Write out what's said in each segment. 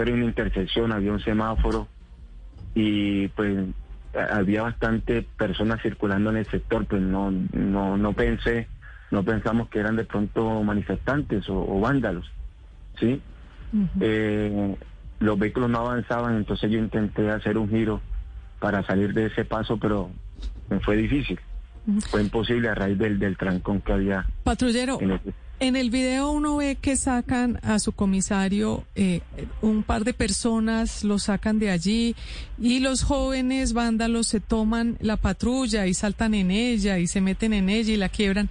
Era una intersección, había un semáforo y pues había bastante personas circulando en el sector, pues no, no, no pensé, no pensamos que eran de pronto manifestantes o, o vándalos, ¿sí? Eh, los vehículos no avanzaban, entonces yo intenté hacer un giro para salir de ese paso, pero me fue difícil. Fue imposible a raíz del, del trancón que había. Patrullero, en ese- en el video uno ve que sacan a su comisario, eh, un par de personas lo sacan de allí y los jóvenes vándalos se toman la patrulla y saltan en ella y se meten en ella y la quiebran.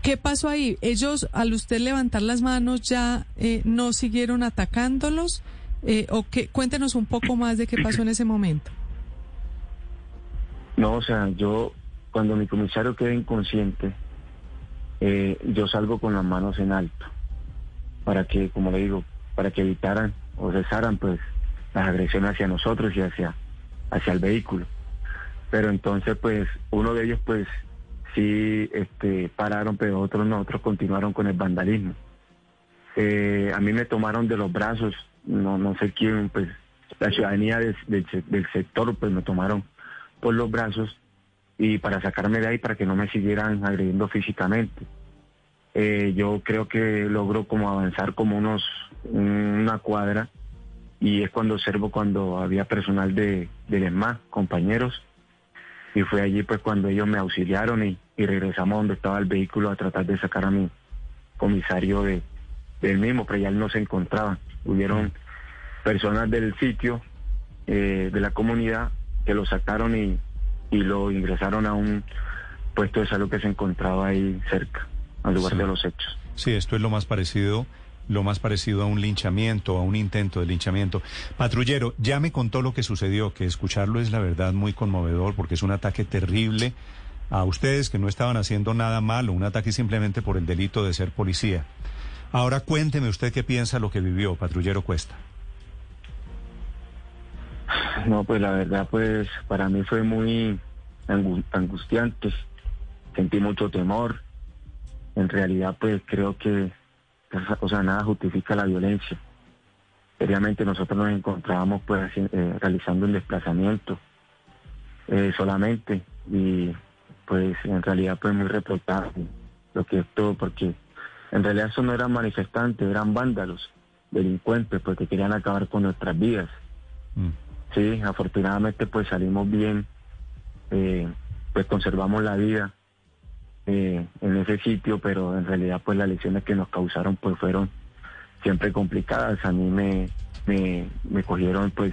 ¿Qué pasó ahí? Ellos, al usted levantar las manos, ya eh, no siguieron atacándolos. Eh, o qué? Cuéntenos un poco más de qué pasó en ese momento. No, o sea, yo cuando mi comisario queda inconsciente, eh, yo salgo con las manos en alto para que, como le digo, para que evitaran o cesaran pues las agresiones hacia nosotros y hacia, hacia el vehículo. Pero entonces pues uno de ellos pues sí este, pararon, pero otros no, otros continuaron con el vandalismo. Eh, a mí me tomaron de los brazos, no, no sé quién, pues la ciudadanía del, del se- del sector pues me tomaron por los brazos y para sacarme de ahí para que no me siguieran agrediendo físicamente. Eh, yo creo que logro como avanzar como unos una cuadra y es cuando observo cuando había personal de del ESMA, compañeros, y fue allí pues cuando ellos me auxiliaron y, y regresamos donde estaba el vehículo a tratar de sacar a mi comisario de, del mismo, pero ya él no se encontraba. Hubieron personas del sitio, eh, de la comunidad, que lo sacaron y, y lo ingresaron a un puesto de salud que se encontraba ahí cerca, al lugar Sí. de los hechos. Sí, esto es lo más parecido, lo más parecido a un linchamiento, a un intento de linchamiento. Patrullero, ya me contó lo que sucedió, que escucharlo es la verdad muy conmovedor porque es un ataque terrible a ustedes que no estaban haciendo nada malo, un ataque simplemente por el delito de ser policía. Ahora cuénteme usted qué piensa lo que vivió, patrullero Cuesta. No, pues la verdad, pues para mí fue muy angu- angustiante. Sentí mucho temor. En realidad, pues creo que, o sea, nada justifica la violencia. Seriamente nosotros nos encontrábamos pues eh, realizando un desplazamiento eh, solamente y pues en realidad pues muy reportable lo que es todo porque en realidad eso no eran manifestantes, eran vándalos, delincuentes porque querían acabar con nuestras vidas. Mm. Sí, afortunadamente pues salimos bien, eh, pues conservamos la vida eh, en ese sitio, pero en realidad pues las lesiones que nos causaron pues fueron siempre complicadas. A mí me, me, me cogieron pues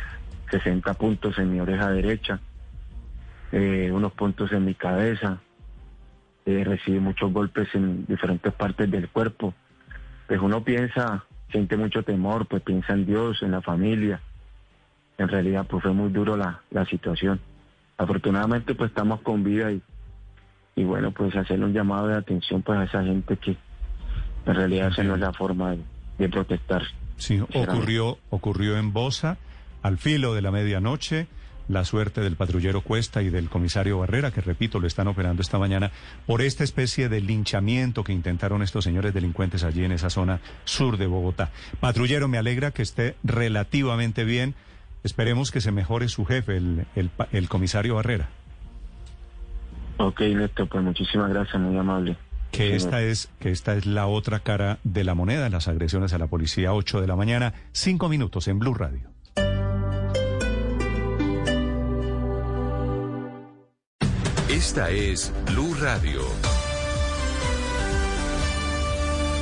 60 puntos en mi oreja derecha, eh, unos puntos en mi cabeza, recibí muchos golpes en diferentes partes del cuerpo. Pues uno piensa, siente mucho temor, pues piensa en Dios, en la familia en realidad pues fue muy duro la, la situación. Afortunadamente pues estamos con vida y, y bueno pues hacerle un llamado de atención pues a esa gente que en realidad esa no es la forma de, de protestar. Sí, ocurrió, ocurrió en Bosa, al filo de la medianoche, la suerte del patrullero Cuesta y del comisario Barrera, que repito, lo están operando esta mañana, por esta especie de linchamiento que intentaron estos señores delincuentes allí en esa zona sur de Bogotá. Patrullero, me alegra que esté relativamente bien. Esperemos que se mejore su jefe, el, el, comisario Barrera. Ok Néstor, pues muchísimas gracias, muy amable. Que Sí, esta es, que esta es la otra cara de la moneda, las agresiones a la policía, 8 de la mañana, 5 minutos en Blue Radio. Esta es Blue Radio.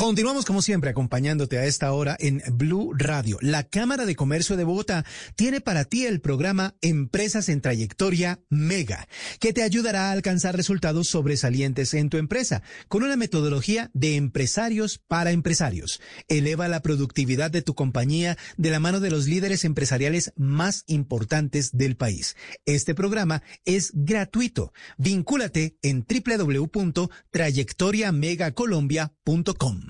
Continuamos como siempre acompañándote a esta hora en Blue Radio. La Cámara de Comercio de Bogotá tiene para ti el programa Empresas en Trayectoria Mega, que te ayudará a alcanzar resultados sobresalientes en tu empresa con una metodología de empresarios para empresarios. Eleva la productividad de tu compañía de la mano de los líderes empresariales más importantes del país. Este programa es gratuito. Vincúlate en www.trayectoriamegacolombia.com.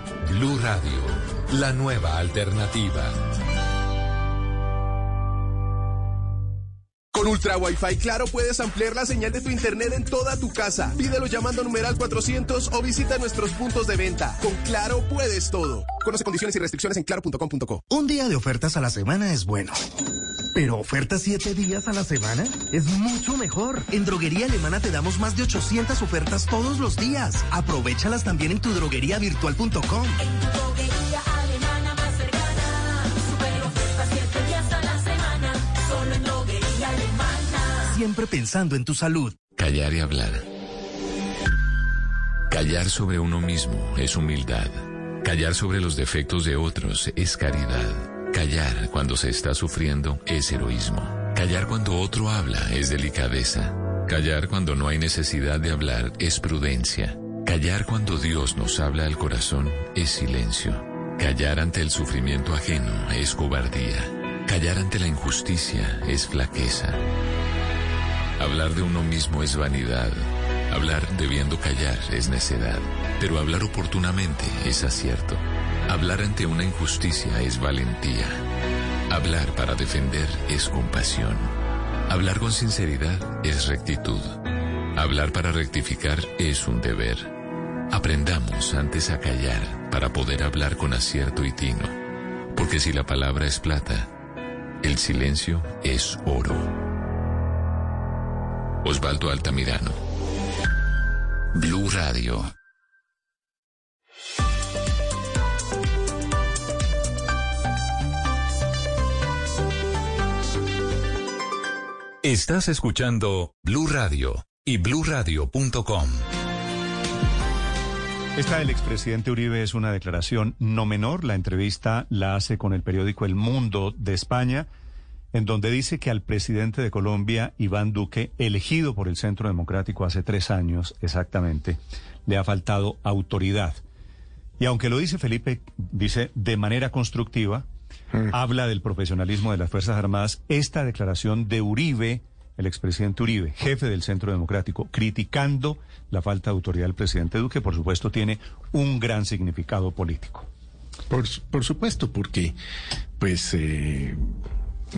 Blue Radio, la nueva alternativa. Con Ultra Wi-Fi Claro puedes ampliar la señal de tu internet en toda tu casa. Pídelo llamando a numeral 400 o visita nuestros puntos de venta. Con Claro puedes todo. Conoce condiciones y restricciones en claro.com.co. Un día de ofertas a la semana es bueno. Pero ofertas siete días a la semana es mucho mejor. En Droguería Alemana te damos más de 800 ofertas todos los días. Aprovechalas también en tu drogueriavirtual.com. En tu droguería alemana más cercana. Super ofertas siete días a la semana. Solo en droguería alemana. Siempre pensando en tu salud. Callar y hablar. Callar sobre uno mismo es humildad. Callar sobre los defectos de otros es caridad. Callar cuando se está sufriendo es heroísmo. Callar cuando otro habla es delicadeza. Callar cuando no hay necesidad de hablar es prudencia. Callar cuando Dios nos habla al corazón es silencio. Callar ante el sufrimiento ajeno es cobardía. Callar ante la injusticia es flaqueza. Hablar de uno mismo es vanidad. Hablar debiendo callar es necedad. Pero hablar oportunamente es acierto. Hablar ante una injusticia es valentía. Hablar para defender es compasión. Hablar con sinceridad es rectitud. Hablar para rectificar es un deber. Aprendamos antes a callar para poder hablar con acierto y tino. Porque si la palabra es plata, el silencio es oro. Osvaldo Altamirano. Blue Radio. Estás escuchando Blue Radio y bluradio.com. Esta del expresidente Uribe es una declaración no menor. La entrevista la hace con el periódico El Mundo de España, en donde dice que al presidente de Colombia, Iván Duque, elegido por el Centro Democrático hace tres años exactamente, le ha faltado autoridad. Y aunque lo dice Felipe, dice de manera constructiva, habla del profesionalismo de las Fuerzas Armadas. Esta declaración de Uribe, el expresidente Uribe, jefe del Centro Democrático, criticando la falta de autoridad del presidente Duque, por supuesto, tiene un gran significado político. Por, por supuesto, porque pues eh,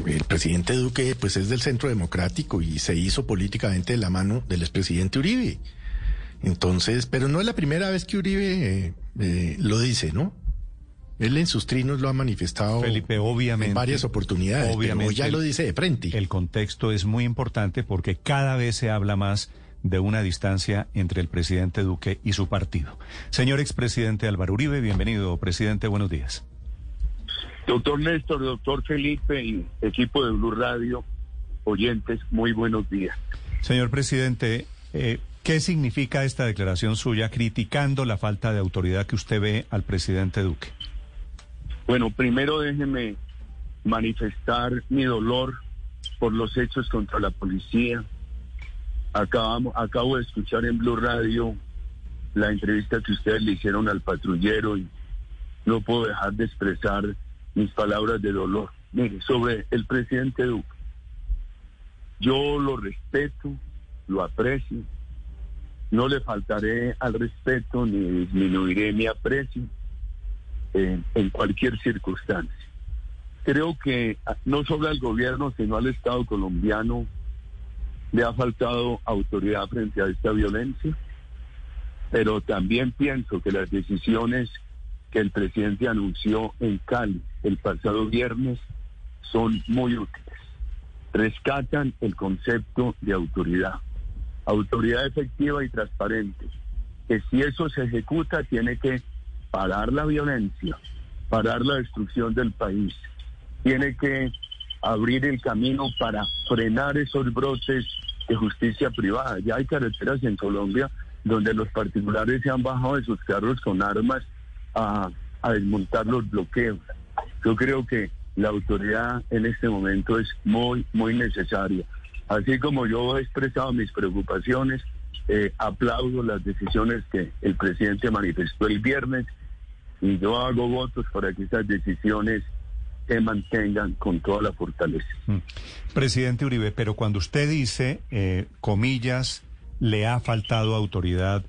el presidente Duque pues es del Centro Democrático y se hizo políticamente de la mano del expresidente Uribe. Entonces, pero no es la primera vez que Uribe eh, eh, lo dice, ¿no? Él en sus trinos lo ha manifestado Felipe, obviamente, en varias oportunidades, obviamente, pero ya lo dice de frente. El contexto es muy importante porque cada vez se habla más de una distancia entre el presidente Duque y su partido. Señor expresidente Álvaro Uribe, bienvenido, presidente, buenos días. Doctor Néstor, doctor Felipe y equipo de Blue Radio, oyentes, muy buenos días. Señor presidente, eh, ¿qué significa esta declaración suya criticando la falta de autoridad que usted ve al presidente Duque? Bueno, primero déjeme manifestar mi dolor por los hechos contra la policía. Acabamos, acabo de escuchar en Blue Radio la entrevista que ustedes le hicieron al patrullero y no puedo dejar de expresar mis palabras de dolor. Mire, sobre el presidente Duque, yo lo respeto, lo aprecio, no le faltaré al respeto ni disminuiré mi aprecio en, en cualquier circunstancia. Creo que no solo al gobierno, sino al Estado colombiano le ha faltado autoridad frente a esta violencia, pero también pienso que las decisiones que el presidente anunció en Cali el pasado viernes son muy útiles. Rescatan el concepto de autoridad, autoridad efectiva y transparente, que si eso se ejecuta tiene que parar la violencia, parar la destrucción del país, tiene que abrir el camino para frenar esos brotes de justicia privada. Ya hay carreteras en Colombia donde los particulares se han bajado de sus carros con armas a, a desmontar los bloqueos. Yo creo que la autoridad en este momento es muy, muy necesaria. Así como yo he expresado mis preocupaciones, eh, aplaudo las decisiones que el presidente manifestó el viernes y yo hago votos para que esas decisiones se mantengan con toda la fortaleza. Mm. Presidente Uribe, pero cuando usted dice, eh, comillas, le ha faltado autoridad,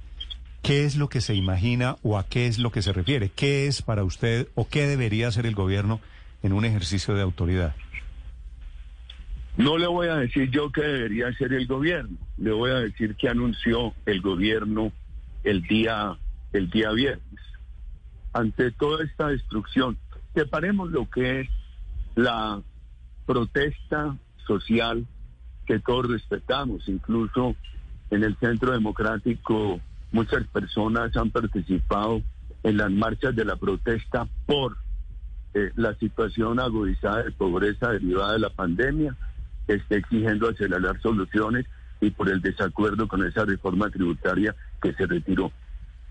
¿qué es lo que se imagina o a qué es lo que se refiere? ¿Qué es para usted o qué debería hacer el gobierno en un ejercicio de autoridad? No le voy a decir yo qué debería hacer el gobierno, le voy a decir que anunció el gobierno el día, el día viernes. Ante toda esta destrucción, separemos lo que es la protesta social que todos respetamos, incluso en el Centro Democrático muchas personas han participado en las marchas de la protesta por eh, la situación agudizada de pobreza derivada de la pandemia, que está exigiendo acelerar soluciones y por el desacuerdo con esa reforma tributaria que se retiró.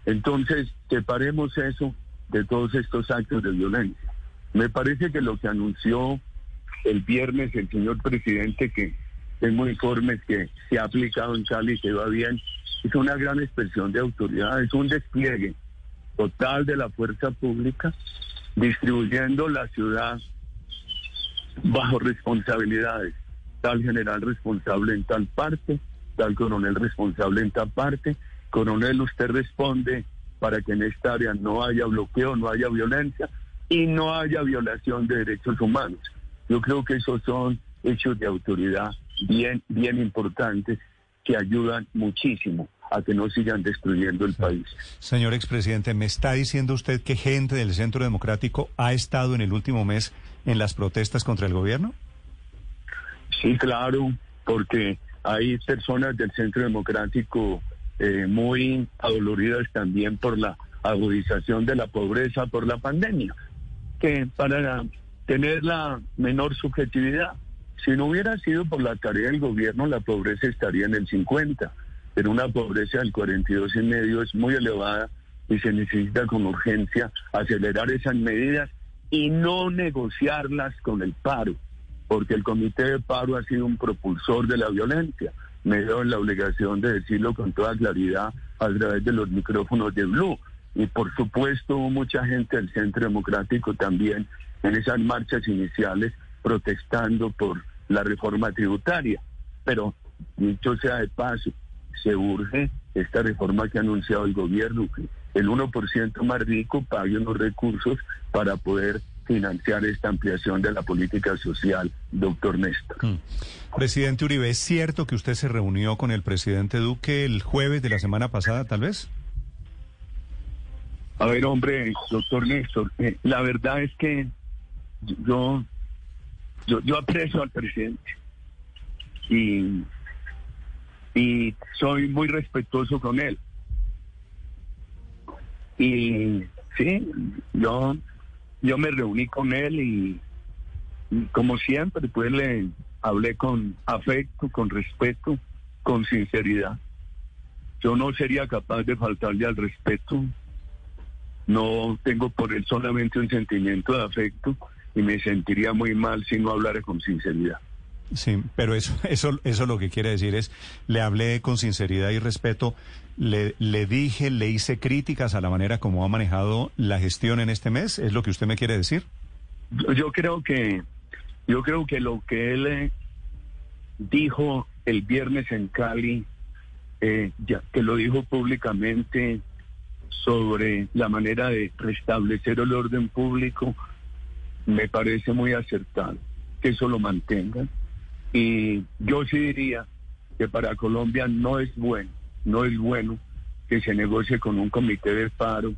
Entonces, separemos eso de todos estos actos de violencia. Me parece que lo que anunció el viernes el señor presidente, que tengo informes que se ha aplicado en Cali y que va bien, es una gran expresión de autoridad, es un despliegue total de la fuerza pública, distribuyendo la ciudad bajo responsabilidades, tal general responsable en tal parte, tal coronel responsable en tal parte, coronel usted responde para que en esta área no haya bloqueo, no haya violencia y no haya violación de derechos humanos. Yo creo que esos son hechos de autoridad bien, bien importantes que ayudan muchísimo a que no sigan destruyendo el país. Señor expresidente, ¿me está diciendo usted que gente del Centro Democrático ha estado en el último mes en las protestas contra el gobierno? Sí, claro, porque hay personas del Centro Democrático eh, muy adoloridas también por la agudización de la pobreza por la pandemia, que para tener la menor subjetividad, si no hubiera sido por la tarea del gobierno, la pobreza estaría en el 50, pero una pobreza del 42 y medio es muy elevada y se necesita con urgencia acelerar esas medidas y no negociarlas con el paro, porque el comité de paro ha sido un propulsor de la violencia. Me veo en la obligación de decirlo con toda claridad a través de los micrófonos de Blue. Y por supuesto mucha gente del Centro Democrático también en esas marchas iniciales protestando por la reforma tributaria. Pero, dicho sea de paso, se urge esta reforma que ha anunciado el gobierno, que el 1% más rico pague unos recursos para poder financiar esta ampliación de la política social, doctor Néstor. Mm. Presidente Uribe, ¿es cierto que usted se reunió con el presidente Duque el jueves de la semana pasada, tal vez? A ver, hombre, doctor Néstor, eh, la verdad es que yo, yo, yo aprecio al presidente y, y soy muy respetuoso con él. Y sí, yo, yo me reuní con él y, como siempre, pues le hablé con afecto, con respeto, con sinceridad. Yo no sería capaz de faltarle al respeto. No tengo por él solamente un sentimiento de afecto y me sentiría muy mal si no hablara con sinceridad. Sí, pero eso, eso, eso lo que quiere decir es, le hablé con sinceridad y respeto, le, le dije, le hice críticas a la manera como ha manejado la gestión en este mes, ¿es lo que usted me quiere decir? Yo, creo que, yo creo que lo que él eh, dijo el viernes en Cali, eh, ya que lo dijo públicamente sobre la manera de restablecer el orden público, me parece muy acertado que eso lo mantengan. Y yo sí diría que para Colombia no es bueno, no es bueno que se negocie con un comité de paro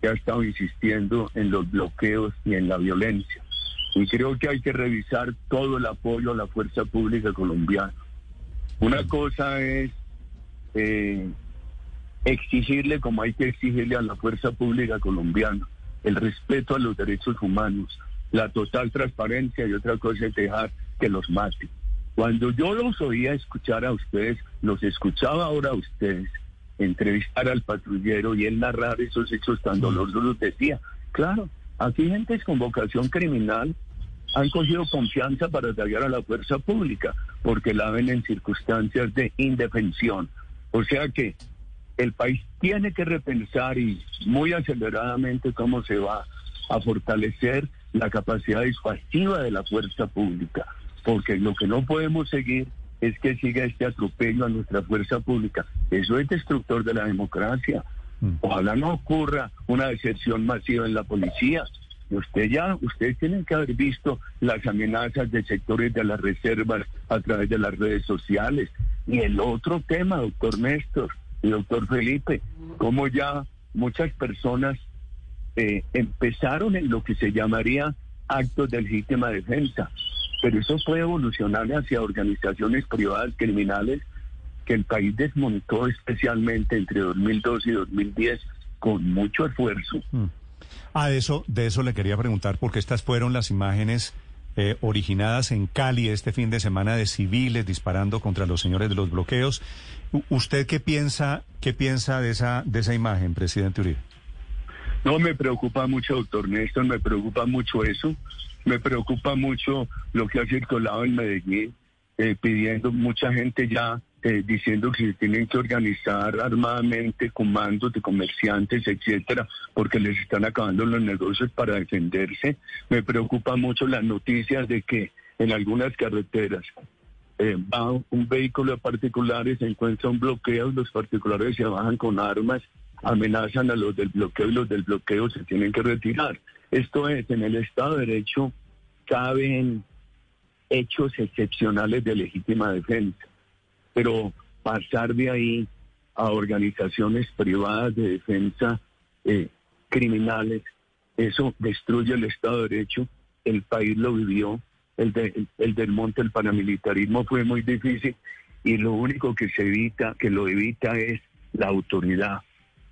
que ha estado insistiendo en los bloqueos y en la violencia. Y creo que hay que revisar todo el apoyo a la fuerza pública colombiana. Una cosa es eh, exigirle, como hay que exigirle a la fuerza pública colombiana, el respeto a los derechos humanos, la total transparencia y otra cosa es dejar que los maten. Cuando yo los oía escuchar a ustedes, los escuchaba ahora a ustedes, entrevistar al patrullero y él narrar esos hechos tan dolorosos, decía, claro, aquí gentes con vocación criminal han cogido confianza para atacar a la fuerza pública, porque la ven en circunstancias de indefensión. O sea que el país tiene que repensar y muy aceleradamente cómo se va a fortalecer la capacidad disuasiva de la fuerza pública, porque lo que no podemos seguir es que siga este atropello a nuestra fuerza pública. Eso es destructor de la democracia. Ojalá no ocurra una deserción masiva en la policía. Usted ya, ustedes tienen que haber visto las amenazas de sectores de las reservas a través de las redes sociales. Y el otro tema, doctor Néstor y doctor Felipe, como ya muchas personas eh, empezaron en lo que se llamaría actos de legítima defensa, pero eso puede evolucionar hacia organizaciones privadas criminales que el país desmontó especialmente entre 2002 y 2010 con mucho esfuerzo. Ah, de eso, de eso le quería preguntar, porque estas fueron las imágenes eh, originadas en Cali este fin de semana de civiles disparando contra los señores de los bloqueos. ¿Usted qué piensa, qué piensa de esa, de esa imagen, presidente Uribe? No me preocupa mucho, doctor Néstor, me preocupa mucho eso. Me preocupa mucho lo que ha circulado en Medellín, eh, pidiendo mucha gente ya eh, diciendo que se tienen que organizar armadamente comandos de comerciantes, etcétera, porque les están acabando los negocios para defenderse. Me preocupa mucho las noticias de que en algunas carreteras eh, va un vehículo de particulares, se encuentra un bloqueo, los particulares se bajan con armas, amenazan a los del bloqueo y los del bloqueo se tienen que retirar. Esto es, en el Estado de Derecho caben hechos excepcionales de legítima defensa, pero pasar de ahí a organizaciones privadas de defensa eh, criminales, eso destruye el Estado de Derecho, el país lo vivió, el, de- el, el del monte, el paramilitarismo fue muy difícil y lo único que se evita, que lo evita es la autoridad,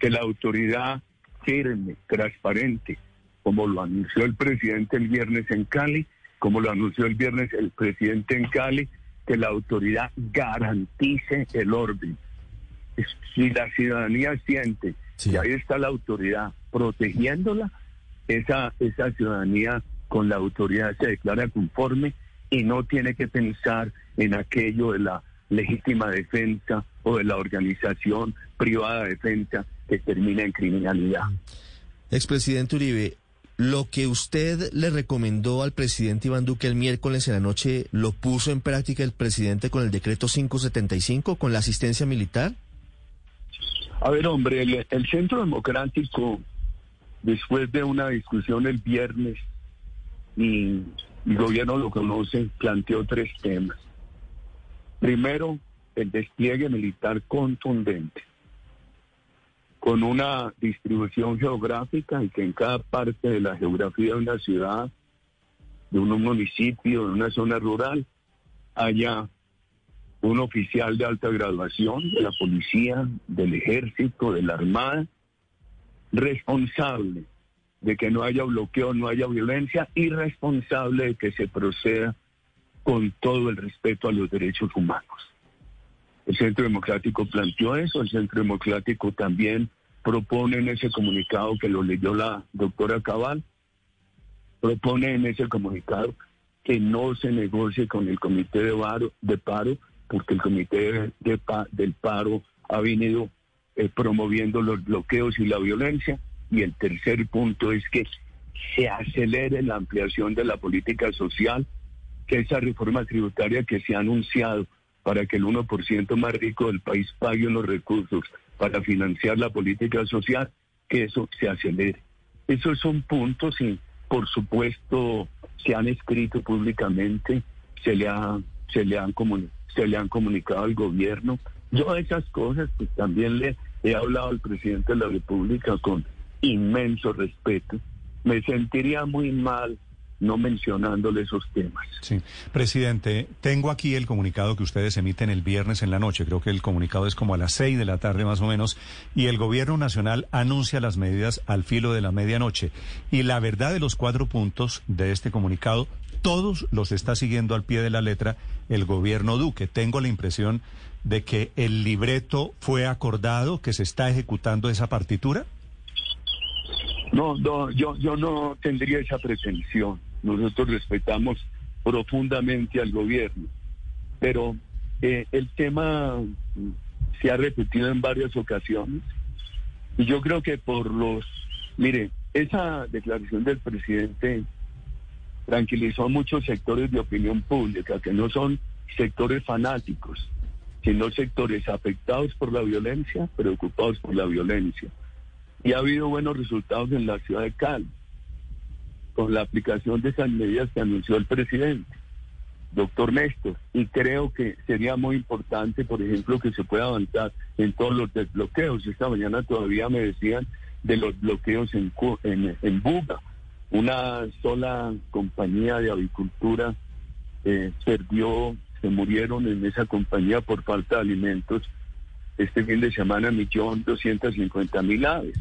que la autoridad firme, transparente, como lo anunció el presidente el viernes en Cali, como lo anunció el viernes el presidente en Cali, que la autoridad garantice el orden. Si la ciudadanía siente que ahí está la autoridad protegiéndola, esa, esa ciudadanía con la autoridad se declara conforme y no tiene que pensar en aquello de la legítima defensa o de la organización privada de defensa que termina en criminalidad. Expresidente Uribe, lo que usted le recomendó al presidente Iván Duque el miércoles en la noche, ¿lo puso en práctica el presidente con el decreto 575, con la asistencia militar? A ver, hombre, el, el Centro Democrático, después de una discusión el viernes, y el gobierno lo conoce, planteó tres temas. Primero, el despliegue militar contundente, con una distribución geográfica y que en cada parte de la geografía de una ciudad, de un municipio, de una zona rural, haya un oficial de alta graduación de la policía, del ejército, de la armada, responsable de que no haya bloqueo, no haya violencia y responsable de que se proceda con todo el respeto a los derechos humanos. El Centro Democrático planteó eso, el Centro Democrático también propone en ese comunicado que lo leyó la doctora Cabal, propone en ese comunicado que no se negocie con el Comité de, Varo- de Paro, porque el Comité de Pa- del Paro ha venido eh, promoviendo los bloqueos y la violencia. Y el tercer punto es que se acelere la ampliación de la política social, que esa reforma tributaria que se ha anunciado para que el 1% más rico del país pague unos recursos para financiar la política social, que eso se acelere. Esos son puntos y, por supuesto, se han escrito públicamente, se le, ha, se le, han, se le han comunicado al gobierno. Yo esas cosas, pues también le he hablado al presidente de la República con inmenso respeto, me sentiría muy mal no mencionándole esos temas. Sí. Presidente, tengo aquí el comunicado que ustedes emiten el viernes en la noche. Creo que el comunicado es como a las seis de la tarde más o menos. Y el gobierno nacional anuncia las medidas al filo de la medianoche. Y la verdad de los cuatro puntos de este comunicado, todos los está siguiendo al pie de la letra el gobierno Duque. Tengo la impresión de que el libreto fue acordado, que se está ejecutando esa partitura. No, no, yo, yo no tendría esa pretensión. Nosotros respetamos profundamente al gobierno, pero eh, el tema se ha repetido en varias ocasiones y yo creo que por los, mire, esa declaración del presidente tranquilizó a muchos sectores de opinión pública, que no son sectores fanáticos, sino sectores afectados por la violencia, preocupados por la violencia. Y ha habido buenos resultados en la ciudad de Cali la aplicación de esas medidas que anunció el presidente, doctor Néstor. Y creo que sería muy importante, por ejemplo, que se pueda avanzar en todos los desbloqueos. Esta mañana todavía me decían de los bloqueos en, en. Una sola compañía de avicultura eh, perdió, se murieron en esa compañía por falta de alimentos. Este fin de semana, millón doscientos cincuenta mil aves.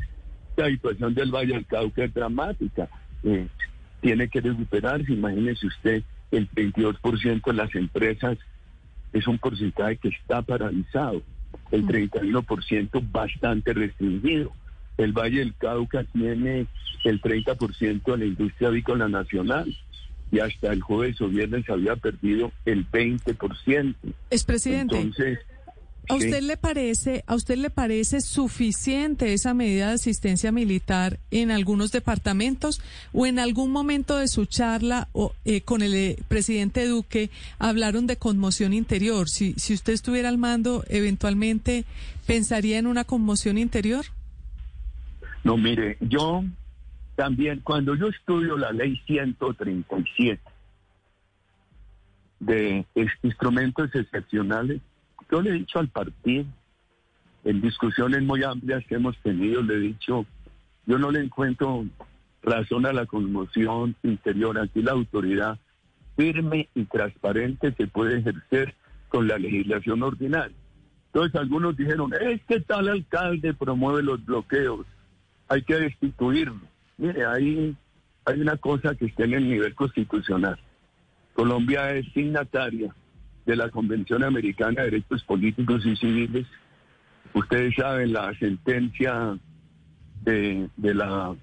La situación del Valle del Cauca es dramática. Eh, tiene que recuperarse. Imagínese usted, el 22% de las empresas es un porcentaje que está paralizado. El 31% bastante restringido. El Valle del Cauca tiene el 30% de la industria avícola nacional y hasta el jueves o viernes había perdido el 20%. Es presidente. Entonces, ¿A usted le parece, a usted le parece suficiente esa medida de asistencia militar en algunos departamentos o en algún momento de su charla o, eh, con el eh, presidente Duque hablaron de conmoción interior? Si, si usted estuviera al mando, eventualmente pensaría en una conmoción interior. No, mire, yo también, cuando yo estudio la ley 137 de instrumentos excepcionales, yo le he dicho al partido, en discusiones muy amplias que hemos tenido, le he dicho, yo no le encuentro razón a la conmoción interior. Aquí la autoridad firme y transparente se puede ejercer con la legislación ordinaria. Entonces algunos dijeron, es que tal alcalde promueve los bloqueos, hay que destituirlo. Mire, ahí hay una cosa que está en el nivel constitucional. Colombia es signataria de la Convención Americana de Derechos Políticos y Civiles. Ustedes saben la sentencia de, de la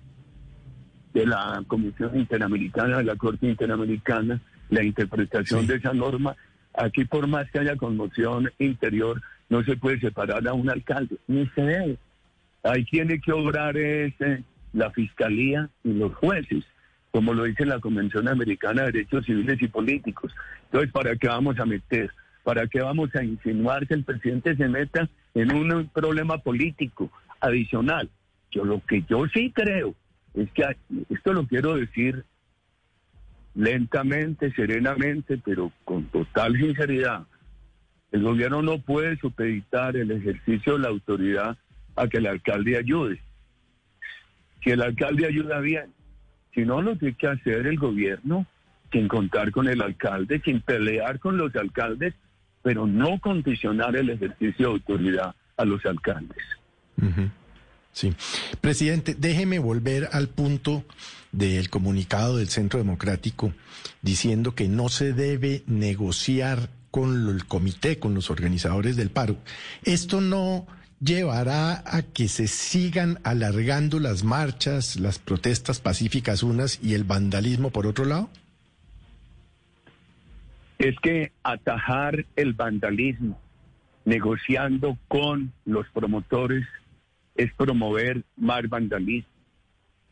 de la Comisión Interamericana, de la Corte Interamericana, la interpretación de esa norma. Aquí por más que haya conmoción interior, no se puede separar a un alcalde, ni se debe. Ahí tiene que obrar es, eh, la Fiscalía y los jueces, como lo dice la Convención Americana de Derechos Civiles y Políticos. Entonces, ¿para qué vamos a meter? ¿Para qué vamos a insinuar que el presidente se meta en un problema político adicional? Yo lo que yo sí creo es que esto lo quiero decir lentamente, serenamente, pero con total sinceridad. El gobierno no puede supeditar el ejercicio de la autoridad a que el alcalde ayude. Si el alcalde ayuda bien, si no lo tiene que hacer el gobierno sin contar con el alcalde, sin pelear con los alcaldes, pero no condicionar el ejercicio de autoridad a los alcaldes. Sí. Presidente, déjeme volver al punto del comunicado del Centro Democrático diciendo que no se debe negociar con el comité, con los organizadores del paro. ¿Esto no llevará a que se sigan alargando las marchas, las protestas pacíficas unas y el vandalismo por otro lado? es que atajar el vandalismo negociando con los promotores es promover más vandalismo.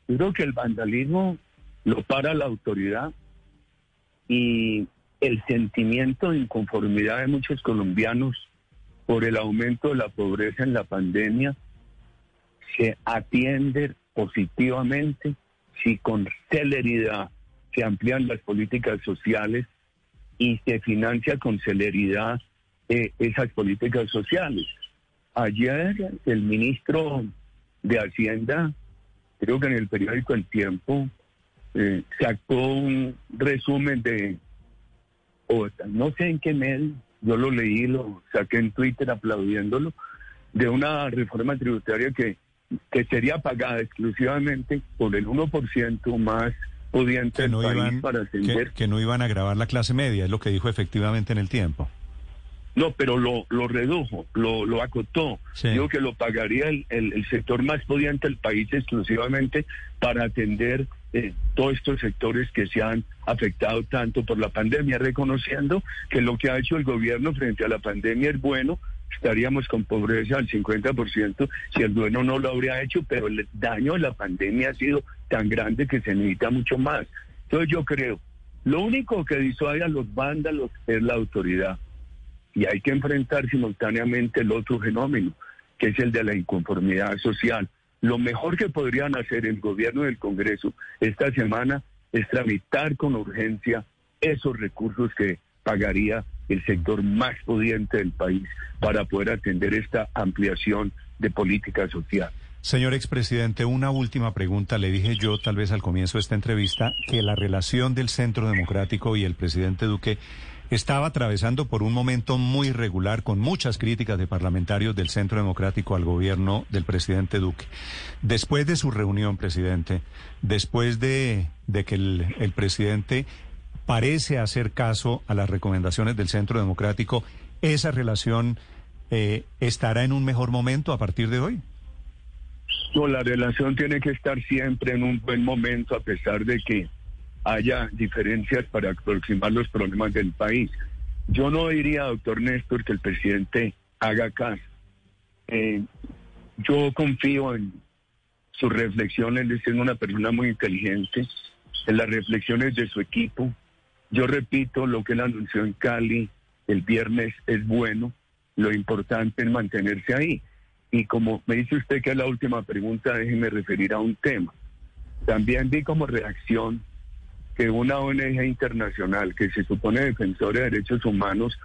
Yo creo que el vandalismo lo para la autoridad y el sentimiento de inconformidad de muchos colombianos por el aumento de la pobreza en la pandemia se atiende positivamente si con celeridad se amplían las políticas sociales y se financia con celeridad eh, esas políticas sociales. Ayer el ministro de Hacienda creo que en el periódico El Tiempo eh, sacó un resumen de, no sé en qué medio, yo lo leí, lo saqué en Twitter aplaudiéndolo, de una reforma tributaria que, que sería pagada exclusivamente por el 1% más pudiente del no, país iban, para atender. que, que no iban a grabar la clase media, es lo que dijo efectivamente en el tiempo. No, pero lo, lo redujo, lo, lo acotó. Sí. Digo que lo pagaría el, el- el sector más pudiente del país exclusivamente para atender eh, todos estos sectores que se han afectado tanto por la pandemia, reconociendo que lo que ha hecho el gobierno frente a la pandemia es bueno. Estaríamos con pobreza al 50% si el gobierno no lo habría hecho, pero el daño de la pandemia ha sido tan grande que se necesita mucho más. Entonces yo creo, lo único que disuade a los vándalos es la autoridad y hay que enfrentar simultáneamente el otro fenómeno, que es el de la inconformidad social. Lo mejor que podrían hacer el gobierno y el Congreso esta semana es tramitar con urgencia esos recursos que pagaría el sector más pudiente del país para poder atender esta ampliación de política social. Señor expresidente, una última pregunta. Le dije yo, tal vez al comienzo de esta entrevista, que la relación del Centro Democrático y el presidente Duque estaba atravesando por un momento muy irregular, con muchas críticas de parlamentarios del Centro Democrático al gobierno del presidente Duque. Después de su reunión, presidente, después de, de que el, presidente parece hacer caso a las recomendaciones del Centro Democrático, ¿esa relación eh, estará en un mejor momento a partir de hoy? No, la relación tiene que estar siempre en un buen momento a pesar de que haya diferencias para aproximar los problemas del país. Yo no diría, doctor Néstor, que el presidente haga caso. Eh, yo confío en sus reflexiones, de ser una persona muy inteligente, en las reflexiones de su equipo. Yo repito, lo que él anunció en Cali el viernes es bueno, lo importante es mantenerse ahí. Y como me dice usted que es la última pregunta, déjeme referir a un tema. También vi como reacción que una ONG internacional que se supone defensora de derechos humanos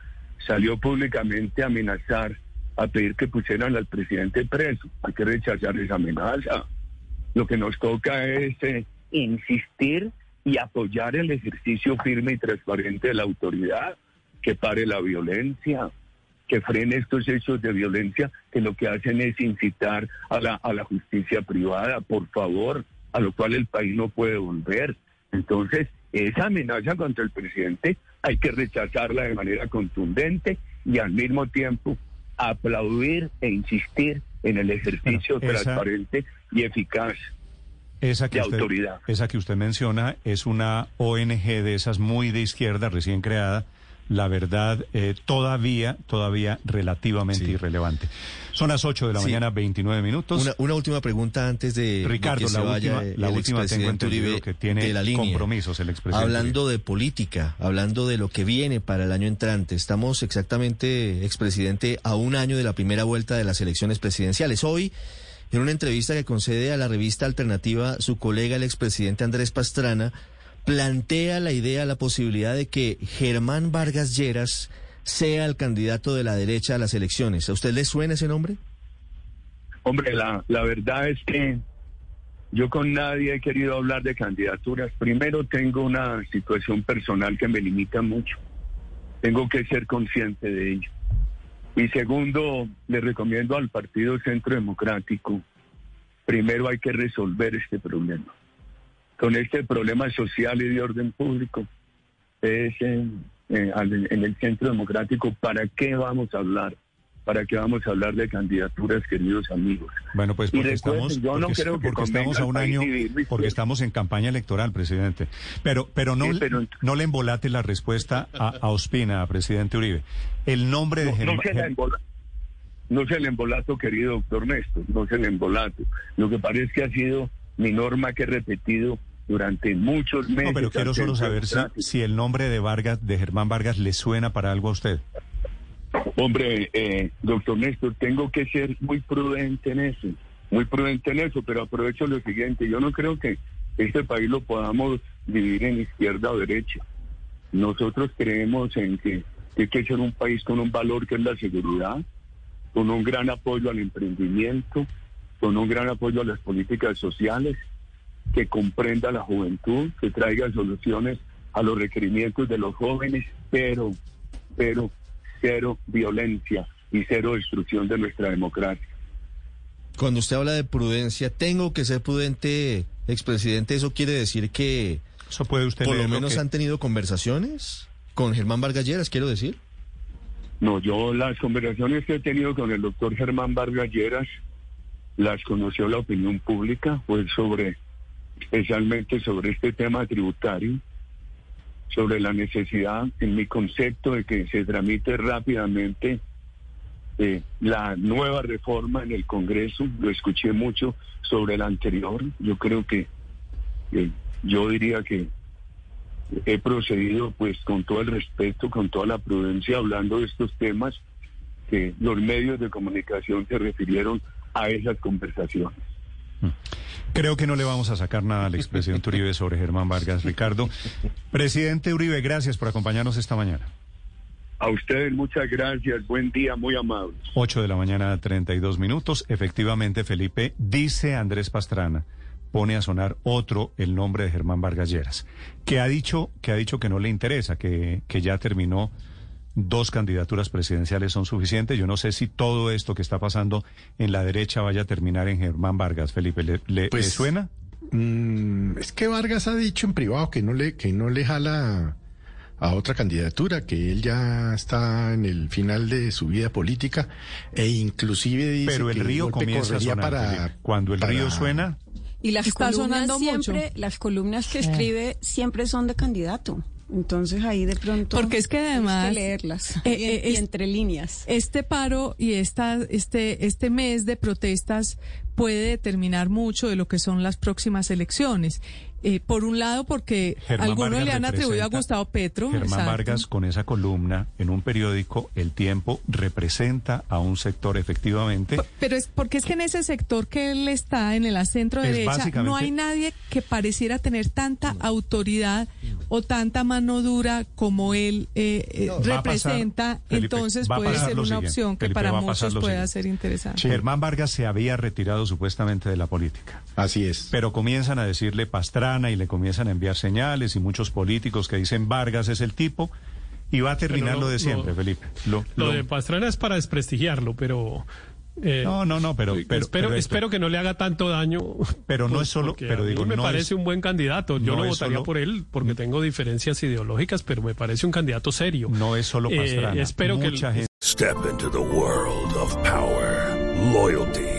salió públicamente a amenazar, a pedir que pusieran al presidente preso. Hay que rechazar esa amenaza. Lo que nos toca es eh, insistir y apoyar el ejercicio firme y transparente de la autoridad, que pare la violencia, que frene estos hechos de violencia que lo que hacen es incitar a la, a la justicia privada, por favor, a lo cual el país no puede volver. Entonces, esa amenaza contra el presidente hay que rechazarla de manera contundente y al mismo tiempo aplaudir e insistir en el ejercicio Bueno, esa- transparente y eficaz Esa que, de usted, autoridad. esa que usted menciona es una ONG de esas muy de izquierda, recién creada. La verdad, eh, todavía, todavía relativamente irrelevante. Son las 8 de la Sí. mañana, 29 minutos. Una, una última pregunta antes de, de Ricardo, que se la vaya última, el la última tengo Uribe que tiene de la línea. compromisos el expresidente. Hablando de política, hablando de lo que viene para el año entrante, estamos exactamente, expresidente, a un año de la primera vuelta de las elecciones presidenciales. Hoy, en una entrevista que concede a la revista Alternativa, su colega, el expresidente Andrés Pastrana, plantea la idea, la posibilidad de que Germán Vargas Lleras sea el candidato de la derecha a las elecciones. ¿A usted le suena ese nombre? Hombre, la, verdad es que yo con nadie he querido hablar de candidaturas. Primero tengo una situación personal que me limita mucho. Tengo que ser consciente de ello. Y segundo, le recomiendo al Partido Centro Democrático, primero hay que resolver este problema. Con este problema social y de orden público, es en, en- al- en el Centro Democrático, ¿para qué vamos a hablar? ¿Para qué vamos a hablar de candidaturas, queridos amigos? Bueno, pues porque estamos, yo no porque, creo que porque convenga estamos a un año, porque estamos en campaña electoral, presidente. Pero, pero no, Sí, pero- no le embolate la respuesta a, a Ospina, a presidente Uribe. El nombre de No, Germán. no se la embola- no se le embolato, querido doctor Néstor, no se le embolato. Lo que parece que ha sido mi norma que he repetido durante muchos meses. No, pero quiero solo saber si, el nombre de Vargas, de Germán Vargas, le suena para algo a usted. Hombre, eh, doctor Néstor, tengo que ser muy prudente en eso, muy prudente en eso, pero aprovecho lo siguiente, yo no creo que este país lo podamos dividir en izquierda o derecha. Nosotros creemos en que tiene que ser un país con un valor que es la seguridad, con un gran apoyo al emprendimiento, con un gran apoyo a las políticas sociales, que comprenda a la juventud, que traiga soluciones a los requerimientos de los jóvenes, pero, pero cero violencia y cero destrucción de nuestra democracia. Cuando usted habla de prudencia, tengo que ser prudente, expresidente, ¿eso quiere decir que Eso puede usted por lo menos que- han tenido conversaciones con Germán Vargas Lleras, quiero decir? No, yo las conversaciones que he tenido con el doctor Germán Vargas Lleras las conoció la opinión pública, pues sobre, especialmente sobre este tema tributario, sobre la necesidad, en mi concepto, de que se tramite rápidamente eh, la nueva reforma en el Congreso. Lo escuché mucho sobre la anterior. Yo creo que, eh, yo diría que he procedido pues con todo el respeto, con toda la prudencia, hablando de estos temas que los medios de comunicación se refirieron a esas conversaciones. Creo que no le vamos a sacar nada al expresidente Uribe sobre Germán Vargas. Ricardo, presidente Uribe, gracias por acompañarnos esta mañana. A ustedes muchas gracias, buen día, muy amables. 8 de la mañana, 32 minutos. Efectivamente, Felipe, dice Andrés Pastrana, pone a sonar otro el nombre de Germán Vargas Lleras, que ha dicho que ha dicho que no le interesa, que, que ya terminó dos candidaturas presidenciales son suficientes. Yo no sé si todo esto que está pasando en la derecha vaya a terminar en Germán Vargas. Felipe, ¿le, le- Pues, le suena? Mm, es que Vargas ha dicho en privado que no le, que no le jala a otra candidatura, que él ya está en el final de su vida política e inclusive dice Pero el que río comienza a sonar. para, Felipe. Cuando el para- río suena, Y las Está columnas sonando siempre, mucho. las columnas que escribe siempre son de candidato. Entonces ahí de pronto Porque es que además, leerlas eh, y, eh, entre líneas. Este paro y esta, este, este mes de protestas puede determinar mucho de lo que son las próximas elecciones. Eh, por un lado, porque Germán algunos Vargas le han atribuido a Gustavo Petro. Germán exacto. Vargas con esa columna en un periódico, El Tiempo, representa a un sector efectivamente. Pero es porque es que en ese sector que él está, en el centro derecha, básicamente- no hay nadie que pareciera tener tanta autoridad o tanta mano dura como él eh, eh, pasar, representa. Felipe, Entonces puede ser una siguiente, opción que Felipe, para muchos pueda siguiente. ser interesante. Germán Vargas se había retirado supuestamente de la política. Así es. Pero comienzan a decirle Pastrana y le comienzan a enviar señales y muchos políticos que dicen Vargas es el tipo y va a terminar lo lo- de siempre, lo- Felipe. Lo, Lo lo- de Pastrana es para desprestigiarlo, pero... eh, No, no, no, pero- pero- espero, pero- espero que no le haga tanto daño. Pero no por- es solo- pero a mí digo, me no parece es- un buen candidato. Yo no votaría solo- por él porque tengo diferencias ideológicas, pero me parece un candidato serio. No es solo Eh, Pastrana. espero que Mucha gente. Step into the world of power, loyalty,